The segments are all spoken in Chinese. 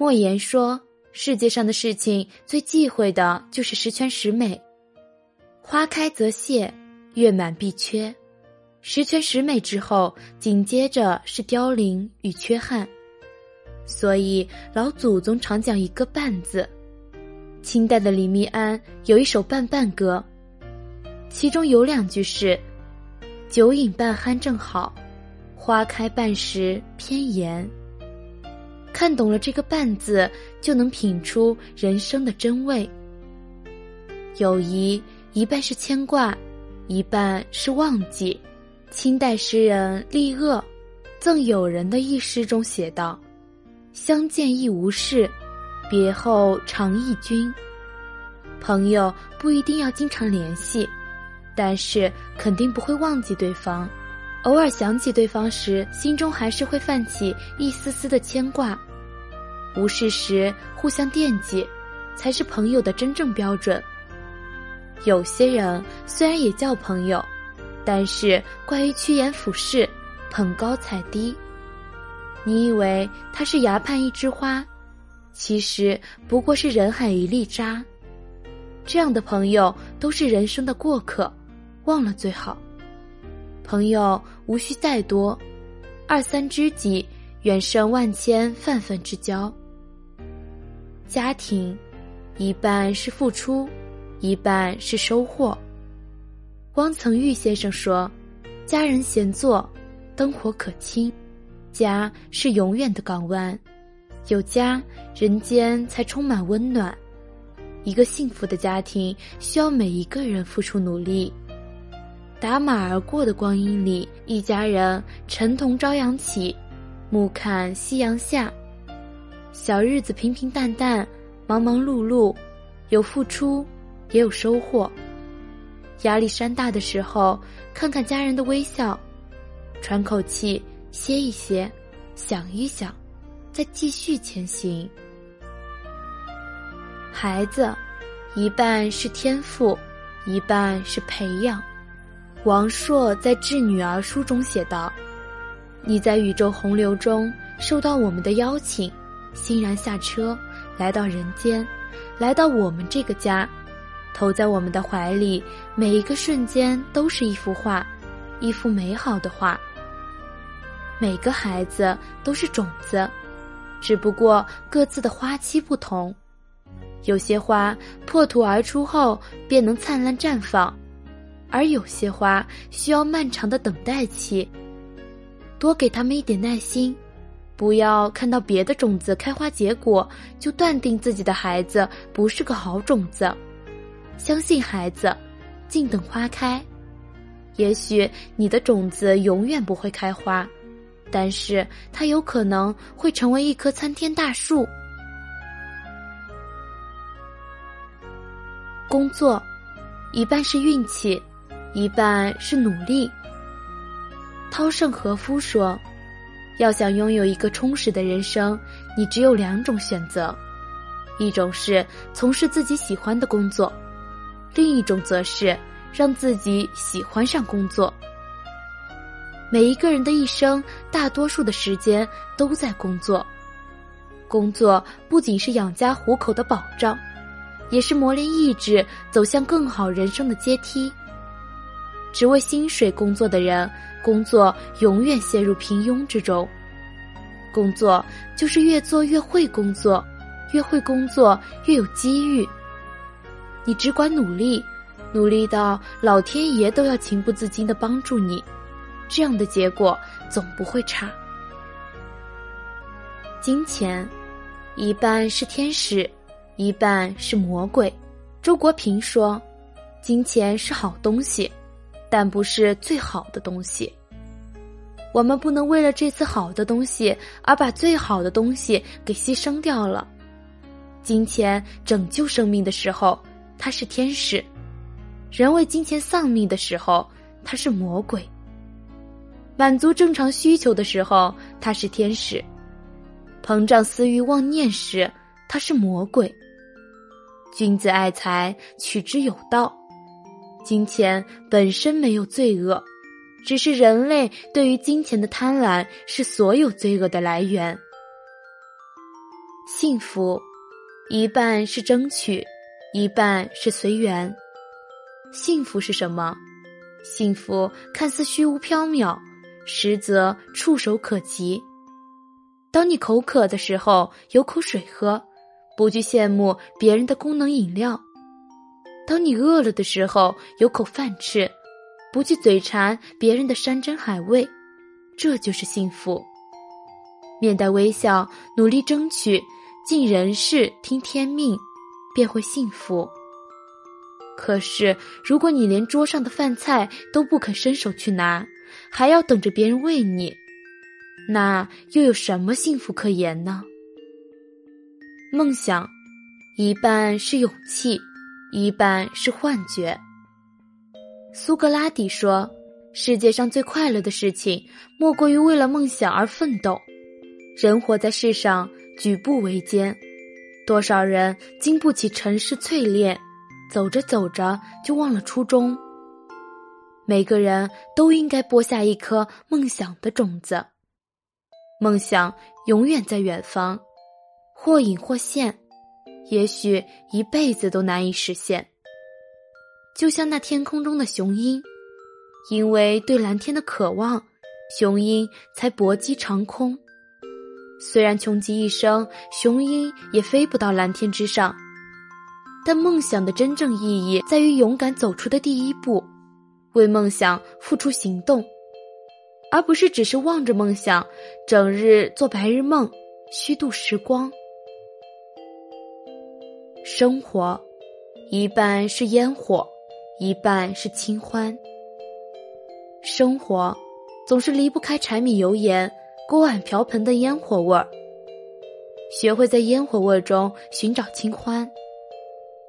莫言说：“世界上的事情最忌讳的就是十全十美。花开则谢，月满必缺。十全十美之后，紧接着是凋零与缺憾。所以老祖宗常讲一个‘半’字。清代的李密庵有一首《半半歌》，其中有两句是：‘酒饮半酣正好，花开半时偏妍。’”看懂了这个“半”字，就能品出人生的真味。友谊一半是牵挂，一半是忘记。清代诗人厉鄂《赠友人》的一诗中写道：“相见亦无事，别后常忆君。”朋友不一定要经常联系，但是肯定不会忘记对方。偶尔想起对方时，心中还是会泛起一丝丝的牵挂。无事时互相惦记，才是朋友的真正标准。有些人虽然也叫朋友，但是惯于趋炎附势、捧高踩低。你以为他是崖畔一枝花，其实不过是人海一粒渣。这样的朋友都是人生的过客，忘了最好。朋友无需再多，二三知己远胜万千泛泛之交。家庭，一半是付出，一半是收获。汪曾玉先生说：“家人闲坐，灯火可亲，家是永远的港湾，有家，人间才充满温暖。一个幸福的家庭需要每一个人付出努力。”打马而过的光阴里，一家人晨同朝阳起，暮看夕阳下。小日子平平淡淡，忙忙碌碌，有付出，也有收获。压力山大的时候，看看家人的微笑，喘口气，歇一歇，想一想，再继续前行。孩子，一半是天赋，一半是培养。王朔在《致女儿书》中写道：“你在宇宙洪流中受到我们的邀请，欣然下车，来到人间，来到我们这个家，投在我们的怀里。每一个瞬间都是一幅画，一幅美好的画。每个孩子都是种子，只不过各自的花期不同。有些花破土而出后便能灿烂绽放。”而有些花需要漫长的等待期，多给他们一点耐心，不要看到别的种子开花结果就断定自己的孩子不是个好种子。相信孩子，静等花开。也许你的种子永远不会开花，但是它有可能会成为一棵参天大树。工作，一半是运气。一半是努力。稻盛和夫说：“要想拥有一个充实的人生，你只有两种选择：一种是从事自己喜欢的工作，另一种则是让自己喜欢上工作。”每一个人的一生，大多数的时间都在工作。工作不仅是养家糊口的保障，也是磨练意志、走向更好人生的阶梯。只为薪水工作的人，工作永远陷入平庸之中。工作就是越做越会工作，越会工作越有机遇。你只管努力，努力到老天爷都要情不自禁的帮助你，这样的结果总不会差。金钱，一半是天使，一半是魔鬼。周国平说：“金钱是好东西。”但不是最好的东西。我们不能为了这次好的东西而把最好的东西给牺牲掉了。金钱拯救生命的时候，它是天使；人为金钱丧命的时候，它是魔鬼。满足正常需求的时候，它是天使；膨胀私欲妄念时，它是魔鬼。君子爱财，取之有道。金钱本身没有罪恶，只是人类对于金钱的贪婪是所有罪恶的来源。幸福，一半是争取，一半是随缘。幸福是什么？幸福看似虚无缥缈，实则触手可及。当你口渴的时候，有口水喝，不去羡慕别人的功能饮料；当你饿了的时候，有口饭吃，不去嘴馋别人的山珍海味。这就是幸福。面带微笑，努力争取，尽人事，听天命，便会幸福。可是，如果你连桌上的饭菜都不肯伸手去拿，还要等着别人喂你，那又有什么幸福可言呢？梦想，一半是勇气，一半是幻觉。苏格拉底说：“世界上最快乐的事情，莫过于为了梦想而奋斗。人活在世上，举步维艰，多少人经不起尘世淬炼。”走着走着就忘了初衷。每个人都应该播下一颗梦想的种子，梦想永远在远方，或隐或现，也许一辈子都难以实现。就像那天空中的雄鹰，因为对蓝天的渴望，雄鹰才搏击长空。虽然穷极一生，雄鹰也飞不到蓝天之上。但梦想的真正意义在于勇敢走出的第一步，为梦想付出行动，而不是只是望着梦想，整日做白日梦，虚度时光。生活，一半是烟火，一半是清欢。生活，总是离不开柴米油盐、锅碗瓢盆的烟火味儿。学会在烟火味中寻找清欢。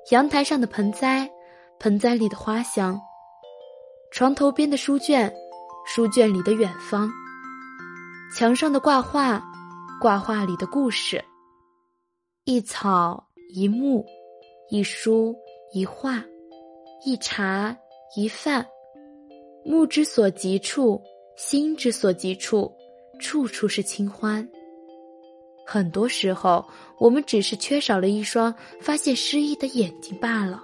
阳台上的盆栽，盆栽里的花香；床头边的书卷，书卷里的远方；墙上的挂画，挂画里的故事。一草一木，一书一画，一茶一饭。目之所及处，心之所及处，处处是清欢。很多时候，我们只是缺少了一双发现诗意的眼睛罢了。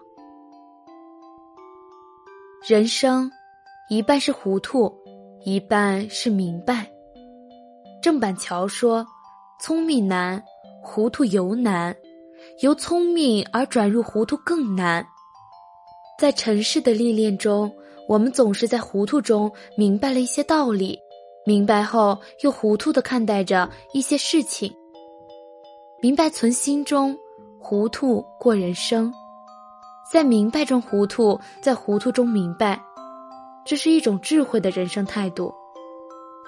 人生，一半是糊涂，一半是明白。郑板桥说：“聪明难，糊涂尤难；由聪明而转入糊涂更难。”在尘世的历练中，我们总是在糊涂中明白了一些道理，明白后又糊涂的看待着一些事情。明白存心中，糊涂过人生，在明白中糊涂，在糊涂中明白，这是一种智慧的人生态度。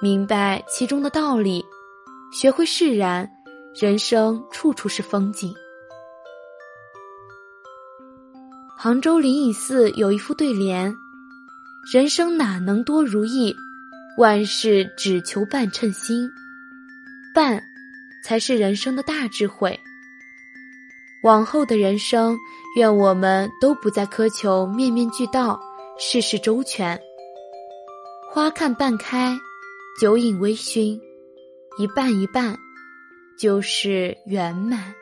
明白其中的道理，学会释然，人生处处是风景。杭州灵隐寺有一副对联：“人生哪能多如意，万事只求半称心。”半。才是人生的大智慧。往后的人生，愿我们都不再苛求面面俱到、事事周全。花看半开，酒饮微醺，一半一半，就是圆满。